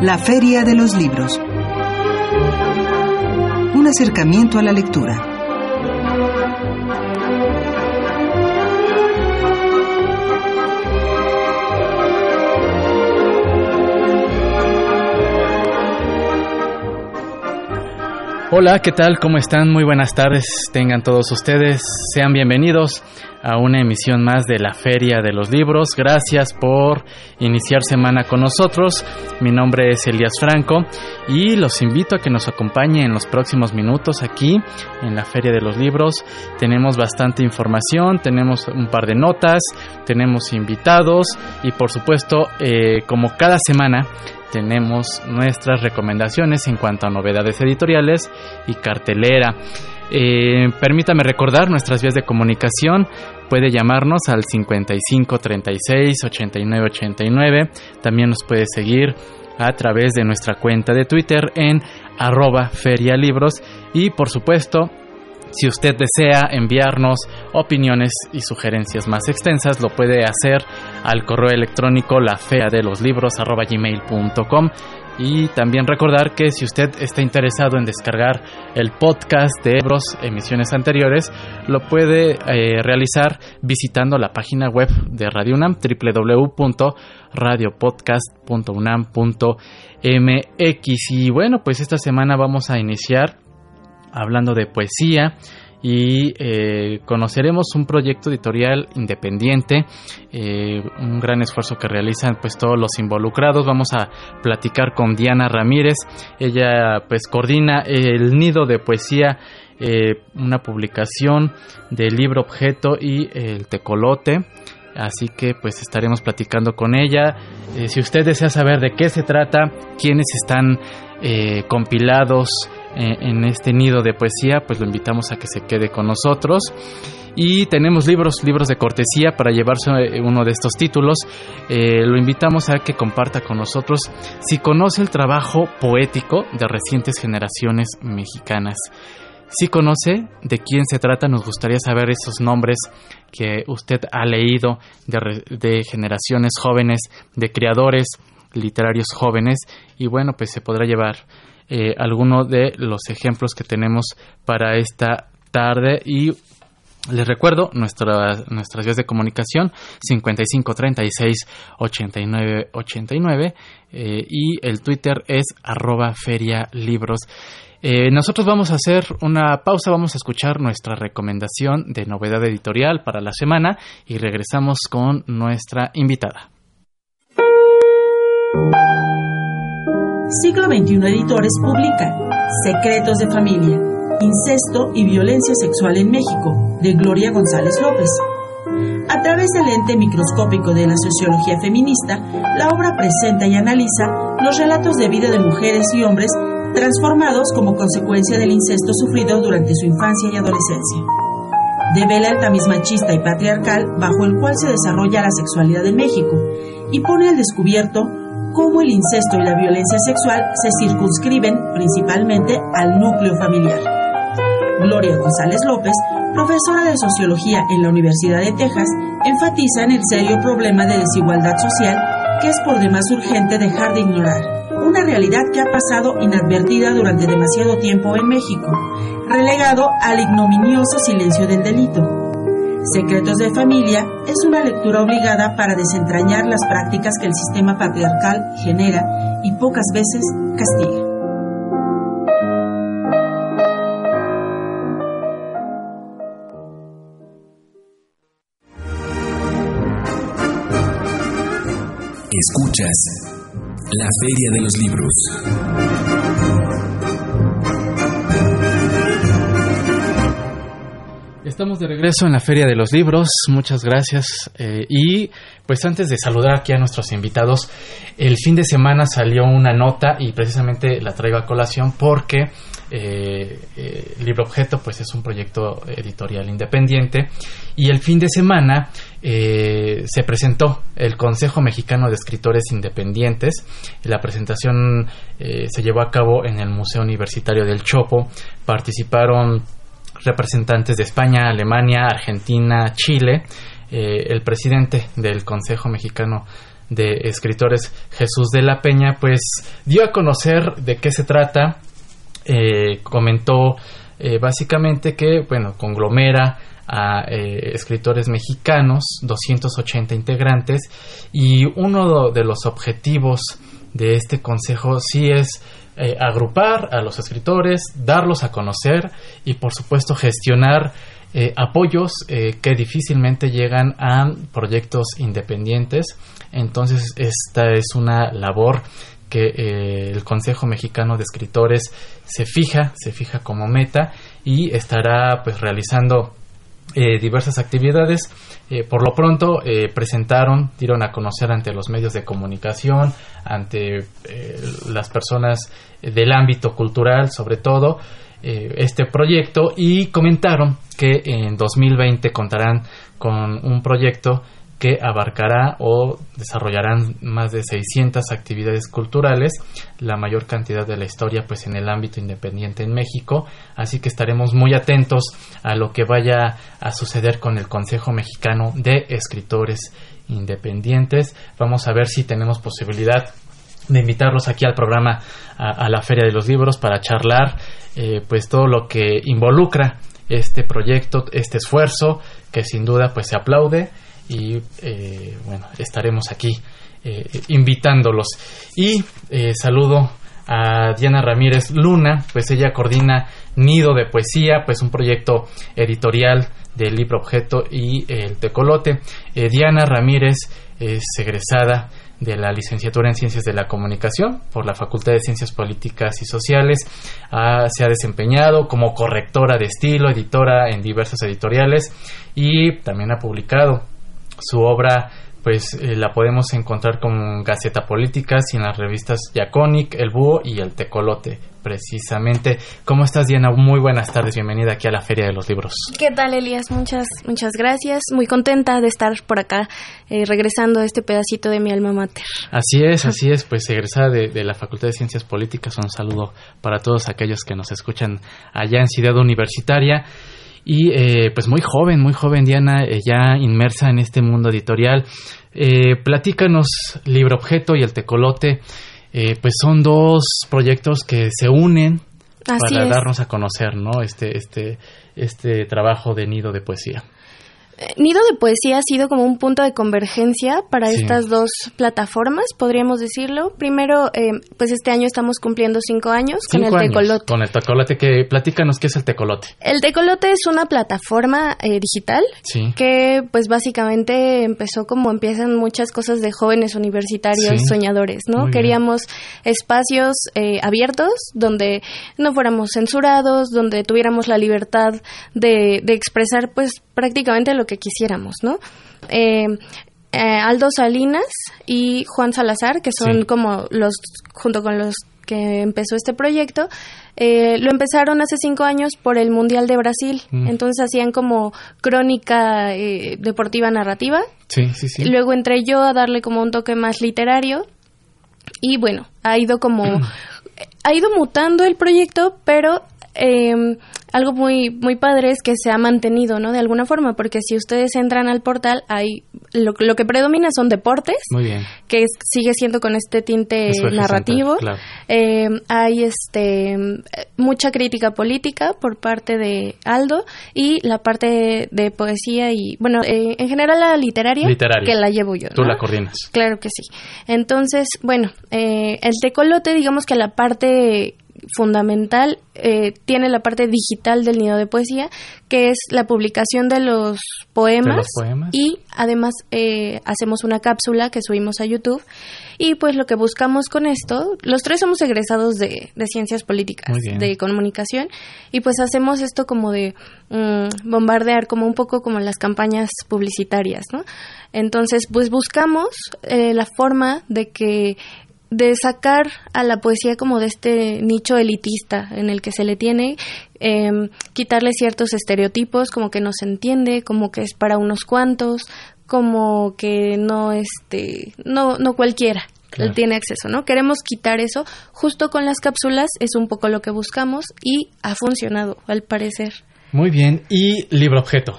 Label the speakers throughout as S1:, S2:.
S1: La Feria de los Libros. Un acercamiento a la lectura.
S2: Hola, ¿qué tal? ¿Cómo están? Muy buenas tardes. Tengan todos ustedes. Sean bienvenidos a una emisión más de la Feria de los Libros. Gracias por iniciar semana con nosotros. Mi nombre es Elías Franco y los invito a que nos acompañen en los próximos minutos aquí en la Feria de los Libros. Tenemos bastante información, tenemos un par de notas, tenemos invitados y por supuesto, eh, como cada semana, tenemos nuestras recomendaciones en cuanto a novedades editoriales y cartelera. Eh, permítame recordar nuestras vías de comunicación. Puede llamarnos al 55 36 89 89. También nos puede seguir a través de nuestra cuenta de Twitter en arroba ferialibros y por supuesto si usted desea enviarnos opiniones y sugerencias más extensas, lo puede hacer al correo electrónico lafeadeloslibros.com y también recordar que si usted está interesado en descargar el podcast de Ebros, emisiones anteriores, lo puede eh, realizar visitando la página web de Radio UNAM, www.radiopodcast.unam.mx. Y bueno, pues esta semana vamos a iniciar hablando de poesía y eh, conoceremos un proyecto editorial independiente, eh, un gran esfuerzo que realizan pues todos los involucrados. Vamos a platicar con Diana Ramírez, ella pues coordina el nido de poesía, eh, una publicación del libro objeto y el tecolote. Así que pues estaremos platicando con ella. si usted desea saber de qué se trata, quiénes están compilados, eh, en este nido de poesía, pues lo invitamos a que se quede con nosotros. Y tenemos libros, libros de cortesía para llevarse eh, uno de estos títulos. Eh, lo invitamos a que comparta con nosotros si conoce el trabajo poético de recientes generaciones mexicanas. Si conoce de quién se trata, nos gustaría saber esos nombres que usted ha leído de generaciones jóvenes, de creadores literarios jóvenes. Y bueno, pues se podrá llevar eh, algunos de los ejemplos que tenemos para esta tarde y les recuerdo nuestras nuestras vías de comunicación 55 36 89 89 y el Twitter es arroba feria libros. Eh, nosotros vamos a hacer una pausa, vamos a escuchar nuestra recomendación de novedad editorial para la semana y regresamos con nuestra invitada.
S3: Siglo XXI Editores publica Secretos de Familia, Incesto y Violencia Sexual en México, de Gloria González López. A través del ente microscópico de la sociología feminista, la obra presenta y analiza los relatos de vida de mujeres y hombres transformados como consecuencia del incesto sufrido durante su infancia y adolescencia. Devela el tamiz machista y patriarcal bajo el cual se desarrolla la sexualidad en México y pone al descubierto cómo el incesto y la violencia sexual se circunscriben principalmente al núcleo familiar. Gloria González López, profesora de sociología en la Universidad de Texas, enfatiza en el serio problema de desigualdad social que es por demás urgente dejar de ignorar, una realidad que ha pasado inadvertida durante demasiado tiempo en México, relegado al ignominioso silencio del delito. Secretos de Familia es una lectura obligada para desentrañar las prácticas que el sistema patriarcal genera y pocas veces castiga.
S4: Escuchas la Feria de los Libros.
S2: Estamos de regreso en la Feria de los Libros, muchas gracias. Eh, y pues antes de saludar aquí a nuestros invitados, el fin de semana salió una nota y precisamente la traigo a colación porque eh, eh, Libro Objeto pues es un proyecto editorial independiente y el fin de semana se presentó el Consejo Mexicano de Escritores Independientes. La presentación se llevó a cabo en el Museo Universitario del Chopo. Participaron representantes de España, Alemania, Argentina, Chile. Eh, el presidente del Consejo Mexicano de Escritores, Jesús de la Peña, pues dio a conocer de qué se trata. Eh, comentó eh, básicamente que, bueno, conglomera a escritores mexicanos, 280 integrantes, y uno de los objetivos de este consejo sí es eh, agrupar a los escritores, darlos a conocer y por supuesto gestionar eh, apoyos eh, que difícilmente llegan a proyectos independientes. Entonces esta es una labor que el Consejo Mexicano de Escritores se fija, se fija como meta y estará pues realizando diversas actividades. Eh, por lo pronto eh, presentaron, dieron a conocer ante los medios de comunicación, ante eh, las personas del ámbito cultural sobre todo, este proyecto y comentaron que en 2020 contarán con un proyecto que abarcará o desarrollarán más de 600 actividades culturales, la mayor cantidad de la historia pues en el ámbito independiente en México, así que estaremos muy atentos a lo que vaya a suceder con el Consejo Mexicano de Escritores Independientes. Vamos a ver si tenemos posibilidad de invitarlos aquí al programa a, la Feria de los Libros para charlar eh, pues todo lo que involucra este proyecto, este esfuerzo que sin duda pues se aplaude y eh, bueno, estaremos aquí eh, invitándolos. Y eh, saludo a Diana Ramírez Luna, pues ella coordina Nido de Poesía, pues un proyecto editorial del libro objeto y el tecolote. Diana Ramírez es egresada de la licenciatura en Ciencias de la Comunicación por la Facultad de Ciencias Políticas y Sociales. se ha desempeñado como correctora de estilo, editora en diversas editoriales y también ha publicado su obra pues eh, la podemos encontrar con Gaceta Políticas y en las revistas Yaconic, El Búho y El Tecolote, precisamente. ¿Cómo estás, Diana? Muy buenas tardes, bienvenida aquí a la Feria de los Libros.
S5: ¿Qué tal, Elías? Muchas, muchas gracias. Muy contenta de estar por acá, eh, regresando a este pedacito de mi alma mater.
S2: Así es, así es, pues egresada de, de, la Facultad de Ciencias Políticas. Un saludo para todos aquellos que nos escuchan allá en Ciudad Universitaria. Y eh, pues muy joven, muy joven Diana, eh, ya inmersa en este mundo editorial. Eh, platícanos, Libro Objeto y El Tecolote, pues son dos proyectos que se unen para darnos a conocer, ¿no? Este, este, este trabajo de nido de poesía.
S5: Nido de Poesía ha sido como un punto de convergencia para estas dos plataformas, podríamos decirlo. Primero, eh, pues este año estamos cumpliendo cinco años con el Tecolote.
S2: Con el Tecolote, que platícanos qué es el Tecolote.
S5: El Tecolote es una plataforma eh, digital que pues básicamente empezó como empiezan muchas cosas de jóvenes universitarios soñadores, ¿no? Queríamos espacios eh, abiertos donde no fuéramos censurados, donde tuviéramos la libertad de, de expresar pues prácticamente lo que quisiéramos, ¿no? Eh, eh, Aldo Salinas y Juan Salazar, que son como los, junto con los que empezó este proyecto, eh, lo empezaron hace cinco años por el Mundial de Brasil. Mm. Entonces hacían como crónica deportiva narrativa.
S2: Sí, sí, sí.
S5: Luego entré yo a darle como un toque más literario. Y bueno, ha ido como. ha ido mutando el proyecto, pero algo muy, muy padre es que se ha mantenido, ¿no? De alguna forma, porque si ustedes entran al portal, hay lo, lo que predomina son deportes,
S2: muy bien.
S5: que sigue siendo con este tinte narrativo. Eh, hay este mucha crítica política por parte de Aldo y la parte de poesía y, bueno, eh, en general la literaria, que la llevo yo.
S2: Tú la coordinas.
S5: Claro que sí. Entonces, bueno, eh, el tecolote, digamos que la parte fundamental eh, tiene la parte digital del nido de poesía, que es la publicación de los poemas, y además eh, hacemos una cápsula que subimos a YouTube. Y pues lo que buscamos con esto, los tres somos egresados de, ciencias políticas, de comunicación, y pues hacemos esto como de mm, bombardear, como un poco como las campañas publicitarias, ¿no? Entonces, pues buscamos eh, la forma de que de sacar a la poesía como de este nicho elitista en el que se le tiene, em, quitarle ciertos estereotipos, como que no se entiende, como que es para unos cuantos, como que no este, no, no cualquiera tiene acceso, ¿no? Queremos quitar eso, justo con las cápsulas es un poco lo que buscamos y ha funcionado, al parecer.
S2: Muy bien, y libro objeto.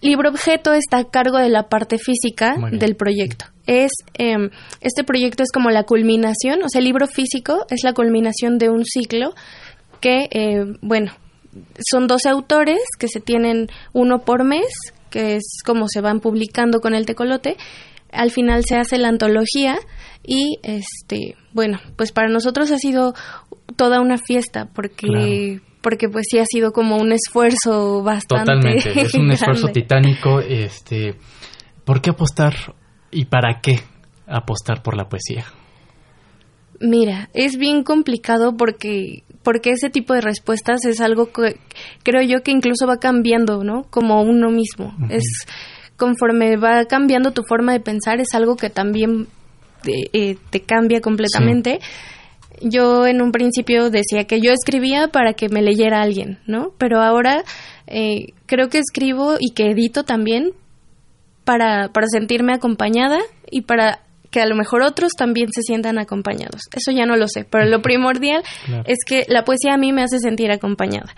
S5: Libro objeto está a cargo de la parte física del proyecto. Es em, este proyecto es como la culminación, o sea, el libro físico es la culminación de un ciclo que, eh, bueno, son 12 autores que se tienen uno por mes, que es como se van publicando con el tecolote. Al final se hace la antología y, este, bueno, pues para nosotros ha sido toda una fiesta porque porque pues sí ha sido como un esfuerzo bastante
S2: Totalmente, es un esfuerzo titánico, este, ¿por qué apostar y para qué apostar por la poesía?
S5: Mira, es bien complicado porque porque ese tipo de respuestas es algo que creo yo que incluso va cambiando, ¿no? Como uno mismo. Es conforme va cambiando tu forma de pensar es algo que también te, eh, cambia completamente yo en un principio decía que yo escribía para que me leyera alguien, ¿no? Pero ahora eh, creo que escribo y que edito también para, para sentirme acompañada y para que a lo mejor otros también se sientan acompañados. Eso ya no lo sé, pero lo primordial es que la poesía a mí me hace sentir acompañada.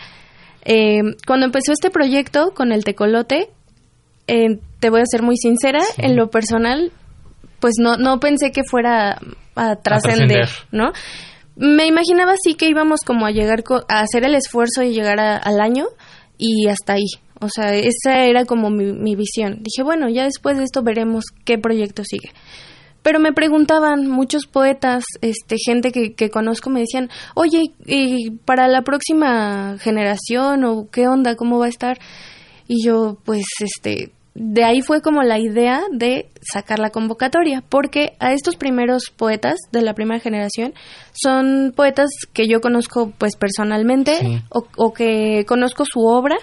S5: Eh, cuando empezó este proyecto con el tecolote, eh, te voy a ser muy sincera, en lo personal, pues no, no pensé que fuera a trascender, ¿no? Me imaginaba sí que íbamos como a llegar a hacer el esfuerzo y llegar al año y hasta ahí. O sea, esa era como mi, visión. Dije, bueno, ya después de esto veremos qué proyecto sigue. Pero me preguntaban muchos poetas, este, gente que, que conozco, me decían, oye, ¿y para la próxima generación o qué onda, cómo va a estar? Y yo, pues, este, de ahí fue como la idea de sacar la convocatoria, porque a estos primeros poetas de la primera generación son poetas que yo conozco pues personalmente o, que conozco su obra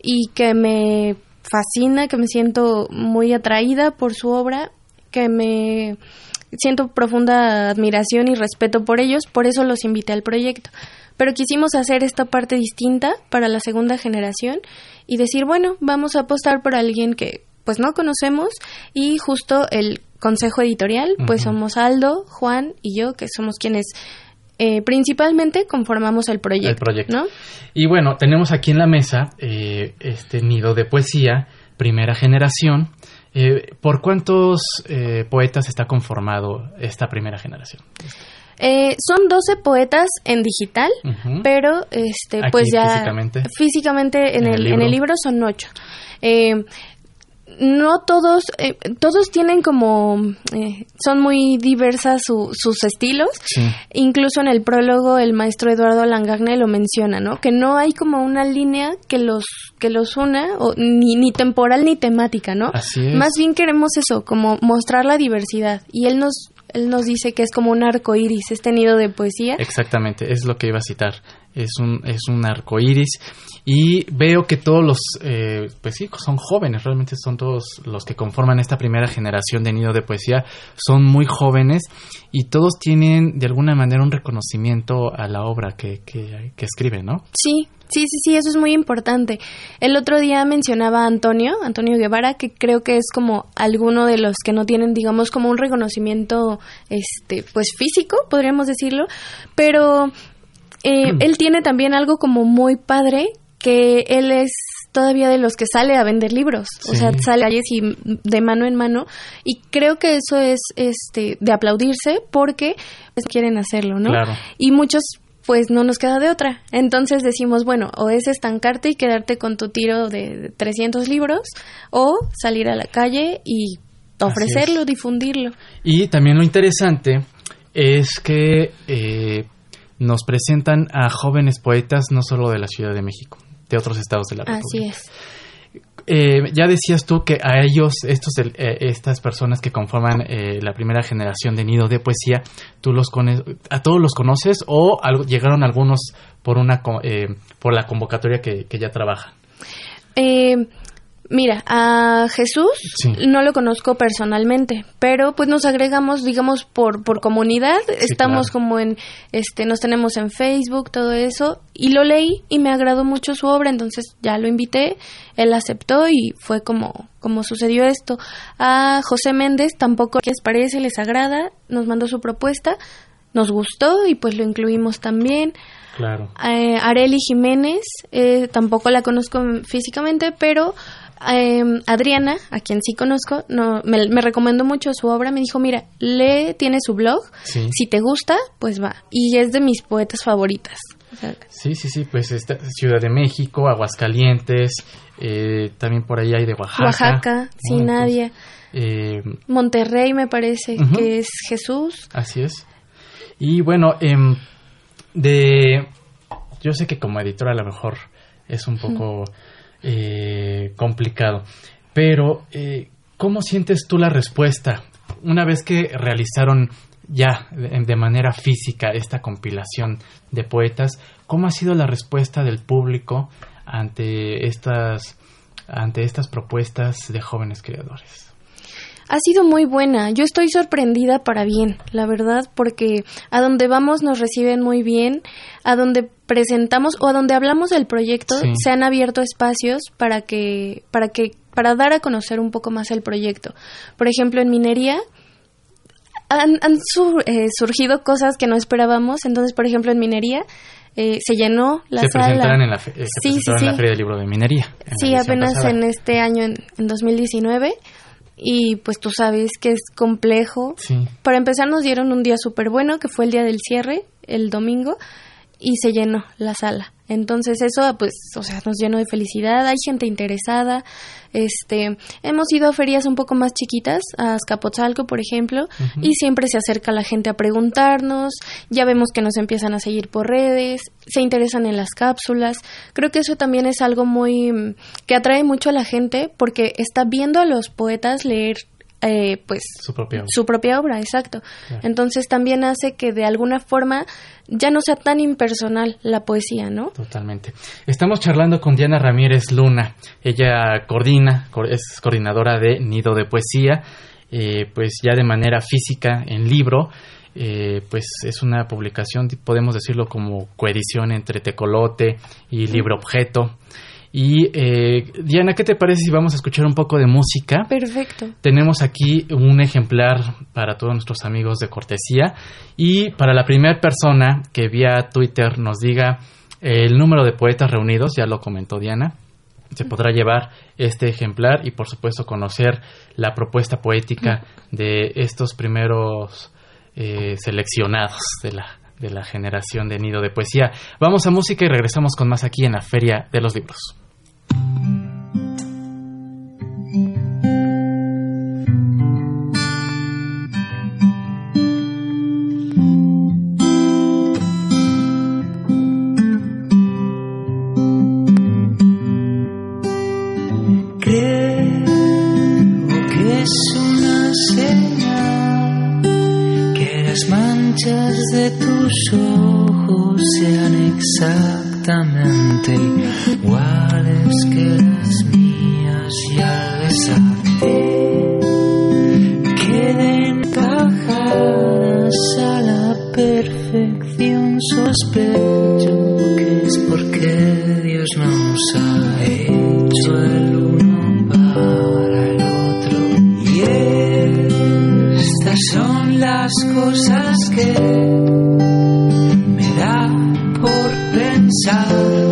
S5: y que me fascina, que me siento muy atraída por su obra, que me siento profunda admiración y respeto por ellos, por eso los invité al proyecto. Pero quisimos hacer esta parte distinta para la segunda generación y decir, bueno, vamos a apostar por alguien que pues no conocemos y justo el consejo editorial, pues somos Aldo, Juan y yo, que somos quienes eh, principalmente conformamos el proyecto. El proyecto.
S2: Y bueno, tenemos aquí en la mesa eh, este nido de poesía, primera generación. Eh, ¿Por cuántos poetas está conformado esta primera generación?
S5: Eh, son 12 poetas en digital, pero este pues ya físicamente, físicamente en, el, en el libro son 8. Eh, no todos, eh, todos tienen como, eh, son muy diversas sus estilos. Incluso en el prólogo el maestro Eduardo Langagne lo menciona, ¿no? Que no hay como una línea que los que los una, o, ni, ni temporal ni temática, ¿no? Más bien queremos eso, como mostrar la diversidad. Y él nos él nos dice que es como un arco iris, este nido de poesía.
S2: Exactamente, es lo que iba a citar. Es un, es un arco iris. Y veo que todos los, eh, pues sí, son jóvenes, realmente son todos los que conforman esta primera generación de nido de poesía, son muy jóvenes y todos tienen de alguna manera un reconocimiento a la obra que, que, escriben, ¿no?
S5: Sí, Sí, sí, sí, eso es muy importante. El otro día mencionaba a Antonio, Antonio Guevara, que creo que es como alguno de los que no tienen, digamos, como un reconocimiento, este, pues físico, podríamos decirlo, pero eh, mm. él tiene también algo como muy padre, que él es todavía de los que sale a vender libros, o sea, sale a calles y de mano en mano y creo que eso es este de aplaudirse porque pues, quieren hacerlo, ¿no? Claro. Y muchos pues no nos queda de otra. Entonces decimos, bueno, o es estancarte y quedarte con tu tiro de 300 libros, o salir a la calle y ofrecerlo, difundirlo.
S2: Y también lo interesante es que eh, nos presentan a jóvenes poetas no solo de la Ciudad de México, de otros estados de la República.
S5: Así es.
S2: Eh, ya decías tú que a ellos, estos, eh, estas personas que conforman eh, la primera generación de Nido de Poesía, tú los a todos los conoces o llegaron algunos por una por la convocatoria que, que ya trabajan.
S5: Mira, a Jesús no lo conozco personalmente, pero pues nos agregamos, digamos, por, por comunidad, estamos como en, este, nos tenemos en Facebook, todo eso, y lo leí y me agradó mucho su obra, entonces ya lo invité, él aceptó y fue como, como sucedió esto. A José Méndez tampoco les parece, les agrada, nos mandó su propuesta, nos gustó y pues lo incluimos también.
S2: Claro.
S5: Eh, Areli Jiménez, eh, tampoco la conozco físicamente, pero Em, Adriana, a quien sí conozco, no, me, recomendó mucho su obra. Me dijo, mira, lee, tiene su blog. Si te gusta, pues va. Y es de mis poetas favoritas.
S2: sí, sí, sí, pues esta, Ciudad de México, Aguascalientes, eh, también por ahí hay de Oaxaca.
S5: Oaxaca, sí, Nadia. Eh, Monterrey me parece que es Jesús.
S2: Así es. Y bueno, em, de... Yo sé que como editora a lo mejor es un poco eh, complicado. Pero, eh, ¿cómo sientes tú la respuesta una vez que realizaron ya de, manera física esta compilación de poetas? ¿Cómo ha sido la respuesta del público ante estas, ante estas propuestas de jóvenes creadores?
S5: ha sido muy buena. Yo estoy sorprendida para bien, la verdad, porque a donde vamos nos reciben muy bien, a donde presentamos o a donde hablamos del proyecto se han abierto espacios para que para que para dar a conocer un poco más el proyecto. Por ejemplo, en minería han, eh, surgido cosas que no esperábamos. Entonces, por ejemplo, en minería eh, se llenó la
S2: se
S5: sala.
S2: En la, eh, sí, sí, en la Feria del Libro de Minería.
S5: Sí, apenas en este año, en, en 2019 y pues tú sabes que es complejo. Para empezar nos dieron un día súper bueno, que fue el día del cierre, el domingo, y se llenó la sala. Entonces eso, pues, o sea, nos llenó de felicidad. Hay gente interesada. Este, hemos ido a ferias un poco más chiquitas, a Azcapotzalco, por ejemplo, y siempre se acerca la gente a preguntarnos. Ya vemos que nos empiezan a seguir por redes, se interesan en las cápsulas. Creo que eso también es algo muy que atrae mucho a la gente porque está viendo a los poetas leer eh, pues
S2: su propia obra,
S5: su propia obra exacto. Entonces también hace que de alguna forma ya no sea tan impersonal la poesía, ¿no?
S2: Totalmente. Estamos charlando con Diana Ramírez Luna. Ella coordina, es coordinadora de Nido de Poesía, eh, pues ya de manera física en libro. Eh, pues es una publicación, podemos decirlo como coedición entre Tecolote y Libro Objeto. Y eh, Diana, ¿qué te parece si vamos a escuchar un poco de música?
S5: Perfecto.
S2: Tenemos aquí un ejemplar para todos nuestros amigos de cortesía y para la primera persona que vía Twitter nos diga el número de poetas reunidos, ya lo comentó Diana, se podrá llevar este ejemplar y por supuesto conocer la propuesta poética de estos primeros eh, seleccionados de la, de la generación de Nido de Poesía. Vamos a música y regresamos con más aquí en la Feria de los Libros.
S6: Hecho el uno para el otro, y estas son las cosas que me da por pensar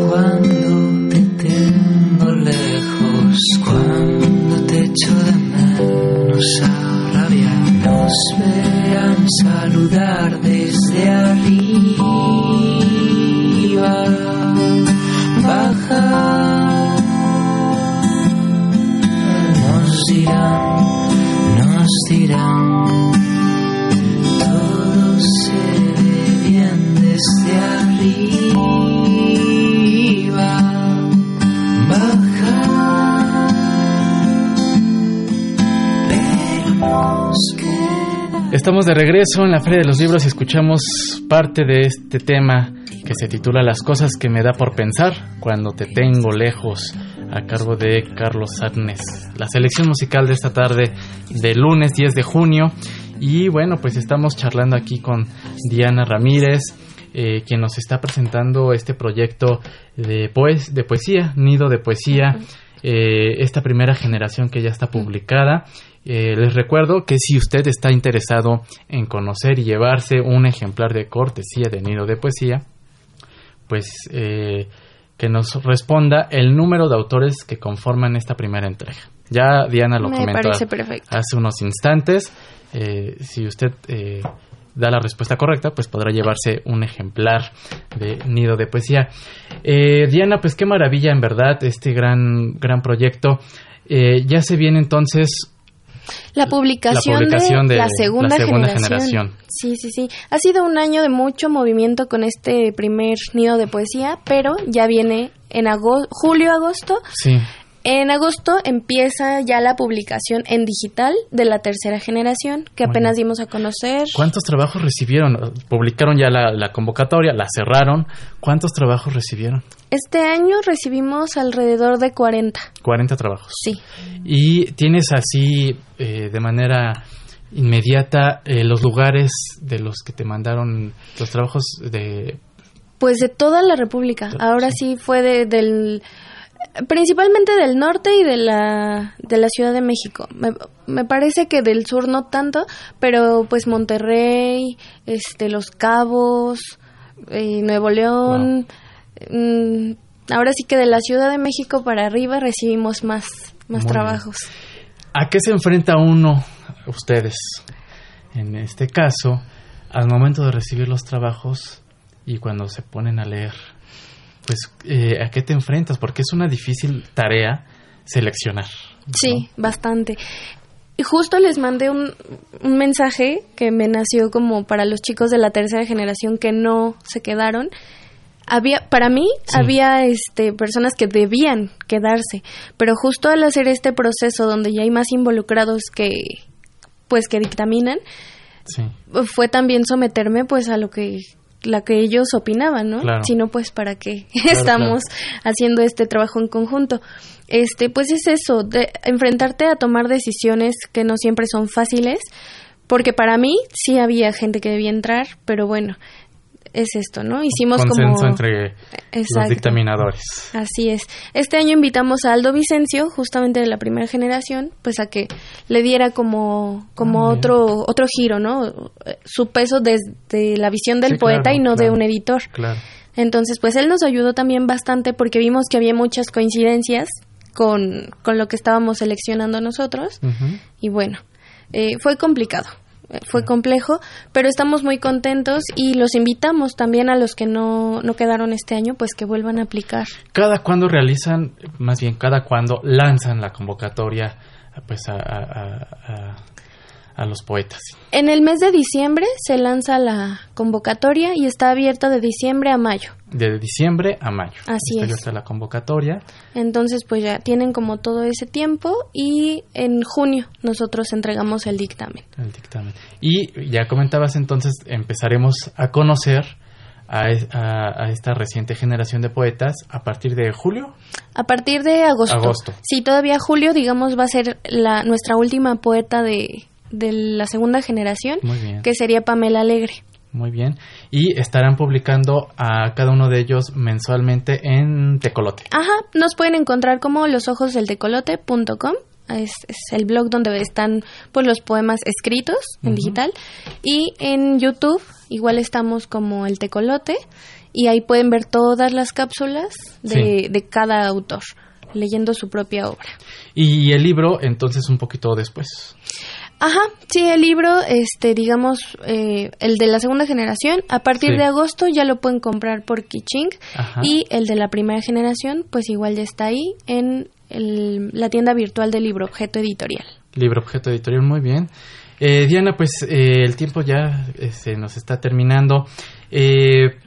S6: cuando te tengo lejos, cuando te echo de menos a rabiar, nos verán saludar de.
S7: Todo se ve bien desde
S2: Estamos de regreso en la Feria de los Libros y escuchamos parte de este tema se titula Las cosas que me da por pensar cuando te tengo lejos a cargo de Carlos Arnes. La selección musical de esta tarde de lunes 10 de junio y bueno pues estamos charlando aquí con Diana Ramírez eh, quien nos está presentando este proyecto de, pues, poesía, Nido de Poesía, eh, esta primera generación que ya está publicada eh, les recuerdo que si usted está interesado en conocer y llevarse un ejemplar de cortesía de Nido de Poesía, pues eh, que nos responda el número de autores que conforman esta primera entrega. Ya Diana lo comentó hace unos instantes. Eh, si usted da la respuesta correcta, pues podrá llevarse un ejemplar de Nido de Poesía. Diana, pues qué maravilla en verdad este gran, gran proyecto. ya se viene entonces
S5: la publicación, de, la segunda, generación. Sí, sí, sí. Ha sido un año de mucho movimiento con este primer nido de poesía, pero ya viene en julio, agosto.
S2: Sí.
S5: En agosto empieza ya la publicación en digital de la tercera generación, que apenas dimos a conocer.
S2: ¿Cuántos trabajos recibieron? Publicaron ya la, convocatoria, la cerraron. ¿Cuántos trabajos recibieron?
S5: Este año recibimos alrededor de 40.
S2: 40 trabajos.
S5: Sí.
S2: ¿Y tienes así eh, de manera inmediata eh, los lugares de los que te mandaron los trabajos de...
S5: Pues de toda la República. Ahora sí, fue de, del principalmente del norte y de la, de la Ciudad de México. Me, parece que del sur no tanto, pero pues Monterrey, este, Los Cabos, eh, Nuevo León. Mm, ahora sí que de la Ciudad de México para arriba recibimos más, más trabajos.
S2: ¿A qué se enfrenta uno, ustedes, en este caso, al momento de recibir los trabajos y cuando se ponen a leer? Pues eh, a qué te enfrentas, porque es una difícil tarea seleccionar.
S5: Sí, bastante. Y justo les mandé un, un, mensaje que me nació como para los chicos de la tercera generación que no se quedaron. Había, para mí, había este, personas que debían quedarse, pero justo al hacer este proceso donde ya hay más involucrados que, pues, que dictaminan, fue también someterme, pues, a lo que la que ellos opinaban, ¿no? Si no, pues para qué estamos haciendo este trabajo en conjunto. Este, pues es eso, de enfrentarte a tomar decisiones que no siempre son fáciles, porque para mí sí había gente que debía entrar, pero bueno, es esto, ¿no? Hicimos
S2: Consenso entre los dictaminadores.
S5: Así es. Este año invitamos a Aldo Vicencio, justamente de la primera generación, pues a que le diera como, como ah, otro, otro giro, ¿no? Su peso desde la visión del poeta y no de un editor.
S2: Claro.
S5: Entonces, pues él nos ayudó también bastante porque vimos que había muchas coincidencias con, con lo que estábamos seleccionando nosotros. Y bueno, eh, fue complicado fue complejo, pero estamos muy contentos y los invitamos también a los que no, no quedaron este año, pues que vuelvan a aplicar.
S2: ¿Cada cuándo realizan, más bien cada cuándo lanzan la convocatoria pues a, a, a los poetas?
S5: En el mes de diciembre se lanza la convocatoria y está abierta de diciembre a mayo.
S2: De diciembre a mayo.
S5: Así es.
S2: Está la convocatoria.
S5: Entonces, pues ya tienen como todo ese tiempo y en junio nosotros entregamos el dictamen.
S2: El dictamen. Y ya comentabas entonces, empezaremos a conocer a, esta reciente generación de poetas a partir de julio?
S5: A partir de agosto.
S2: Agosto.
S5: Sí, todavía julio, digamos, va a ser la, nuestra última poeta de, de la segunda generación, que sería Pamela Alegre.
S2: Muy bien. Y estarán publicando a cada uno de ellos mensualmente en Tecolote.
S5: Ajá, nos pueden encontrar como losojosdeltecolote.com. Es, es el blog donde están pues los poemas escritos en digital y en YouTube igual estamos como el tecolote y ahí pueden ver todas las cápsulas de, de cada autor leyendo su propia obra.
S2: Y el libro entonces un poquito después.
S5: Ajá, sí, el libro, este, digamos, eh, el de la segunda generación, a partir de agosto ya lo pueden comprar por Kiching y el de la primera generación, pues igual ya está ahí en la tienda virtual de Libro Objeto Editorial.
S2: Libro Objeto Editorial, muy bien. Eh, Diana, pues eh, el tiempo ya se nos está terminando. ¿qué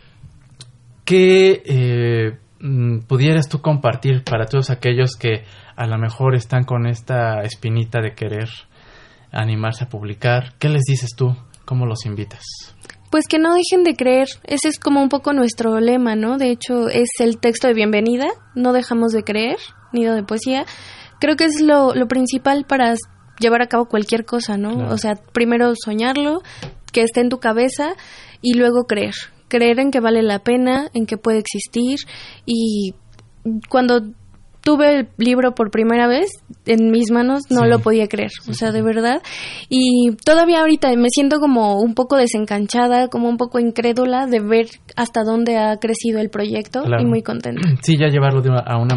S2: eh, mm, pudieras tú compartir para todos aquellos que a lo mejor están con esta espinita de querer animarse a publicar? ¿Qué les dices tú? ¿Cómo los invitas?
S5: Pues que no dejen de creer, ese es como un poco nuestro lema, ¿no? De hecho, es el texto de bienvenida, no dejamos de creer, nido de poesía. Creo que es lo, lo principal para llevar a cabo cualquier cosa, ¿no? O sea, primero soñarlo, que esté en tu cabeza y luego creer. Creer en que vale la pena, en que puede existir y cuando tuve el libro por primera vez en mis manos, no lo podía creer, o sea, de verdad. Y todavía ahorita me siento como un poco desencanchada, como un poco incrédula de ver hasta dónde ha crecido el proyecto y muy contenta.
S2: Sí, ya llevarlo de a una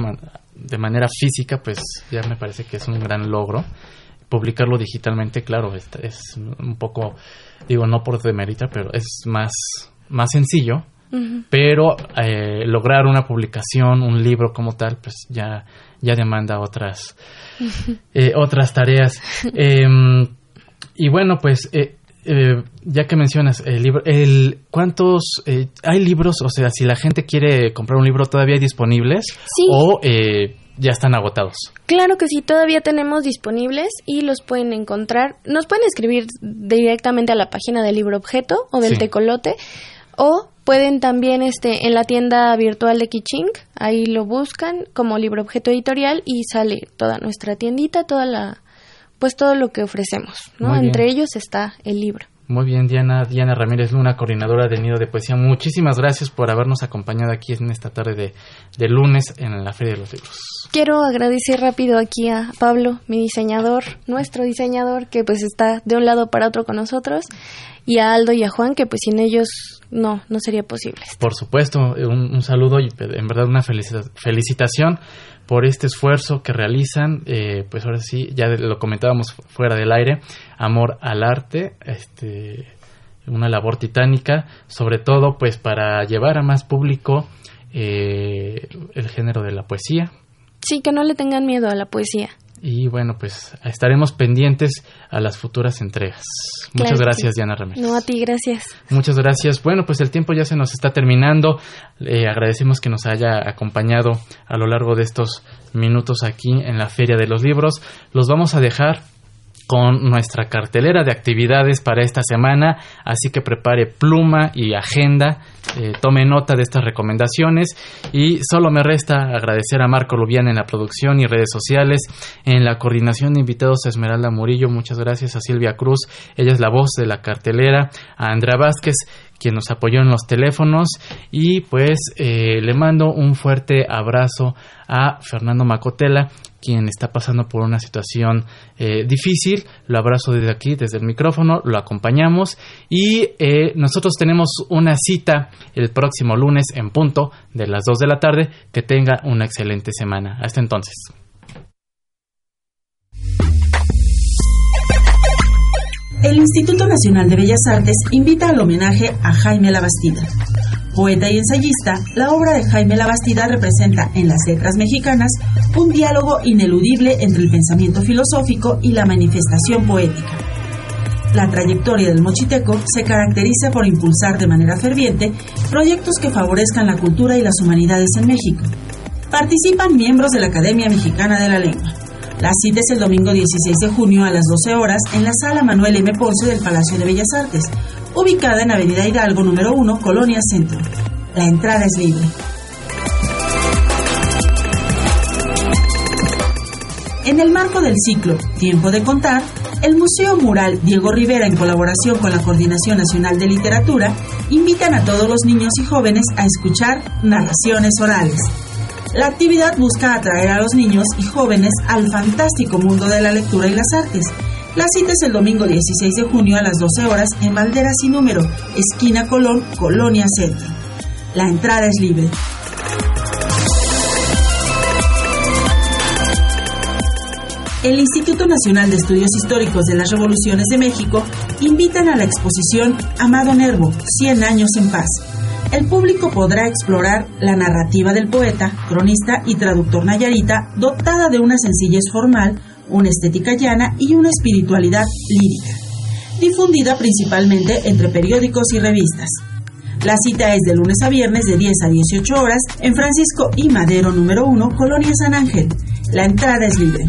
S2: de manera física, pues ya me parece que es un gran logro. Publicarlo digitalmente, claro, es, es un poco, digo, no por demerita, pero es más, más sencillo pero eh, lograr una publicación, un libro como tal, pues ya, ya demanda otras, eh, otras tareas. Em, y bueno, pues eh, ya que mencionas el libro, el, ¿cuántos hay libros? O sea, si la gente quiere comprar un libro, ¿todavía hay disponibles? ¿O ya están agotados?
S5: Claro que sí, todavía tenemos disponibles y los pueden encontrar. Nos pueden escribir directamente a la página del libro objeto o del tecolote o pueden también este en la tienda virtual de Kiching, ahí lo buscan como libro objeto editorial y sale toda nuestra tiendita, toda la pues todo lo que ofrecemos, ¿no? Entre ellos está el libro.
S2: Muy bien, Diana, Diana Ramírez Luna, coordinadora del Nido de Poesía. Muchísimas gracias por habernos acompañado aquí en esta tarde de, de lunes en la Feria de los Libros.
S5: Quiero agradecer rápido aquí a Pablo, mi diseñador, nuestro diseñador, que pues está de un lado para otro con nosotros, y a Aldo y a Juan, que pues sin ellos no, no sería posible.
S2: Por supuesto, un, saludo y en verdad una felicitación por este esfuerzo que realizan, eh, pues ahora sí, ya lo comentábamos fuera del aire, amor al arte, este, una labor titánica, sobre todo pues para llevar a más público eh, el género de la poesía.
S5: Sí, que no le tengan miedo a la poesía.
S2: Y bueno, pues estaremos pendientes a las futuras entregas. Muchas gracias, Diana Ramírez.
S5: No, a ti, gracias.
S2: Muchas gracias. Bueno, pues el tiempo ya se nos está terminando. Le agradecemos que nos haya acompañado a lo largo de estos minutos aquí en la Feria de los Libros. Los vamos a dejar con nuestra cartelera de actividades para esta semana, así que prepare pluma y agenda, eh, tome nota de estas recomendaciones. Y solo me resta agradecer a Marco Lubián en la producción y redes sociales, en la coordinación de invitados a Esmeralda Murillo, muchas gracias. A Silvia Cruz, ella es la voz de la cartelera, a Andrea Vázquez, quien nos apoyó en los teléfonos. Y pues eh, le mando un fuerte abrazo a Fernando Macotela quien está pasando por una situación eh, difícil. Lo abrazo desde aquí, desde el micrófono, lo acompañamos y eh, nosotros tenemos una cita el próximo lunes en punto de las 2 de la tarde. Que tenga una excelente semana. Hasta entonces.
S3: El Instituto Nacional de Bellas Artes invita al homenaje a Jaime Labastida Poeta y ensayista, la obra de Jaime Labastida representa en las letras mexicanas un diálogo ineludible entre el pensamiento filosófico y la manifestación poética. La trayectoria del mochiteco se caracteriza por impulsar de manera ferviente proyectos que favorezcan la cultura y las humanidades en México. Participan miembros de la Academia Mexicana de la Lengua. La cita es el domingo 16 de junio a las 12 horas en la sala Manuel M. Ponce del Palacio de Bellas Artes, ubicada en Avenida Hidalgo número 1, Colonia Centro. La entrada es libre. En el marco del ciclo Tiempo de Contar, el Museo Mural Diego Rivera, en colaboración con la Coordinación Nacional de Literatura, invitan a todos los niños y jóvenes a escuchar narraciones orales. La actividad busca atraer a los niños y jóvenes al fantástico mundo de la lectura y las artes, la cita es el domingo 16 de junio a las 12 horas en Valderas y Número, esquina Colón, Colonia Centro. La entrada es libre. El Instituto Nacional de Estudios Históricos de las Revoluciones de México invitan a la exposición Amado Nervo, 100 años en paz. El público podrá explorar la narrativa del poeta, cronista y traductor nayarita dotada de una sencillez formal, una estética llana y una espiritualidad lírica, difundida principalmente entre periódicos y revistas. La cita es de lunes a viernes de 10 a 18 horas en Francisco y Madero número 1, Colonia San Ángel. La entrada es libre.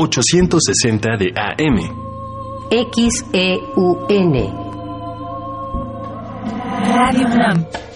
S4: 860 de AM.
S7: XEUN. Radio UNAM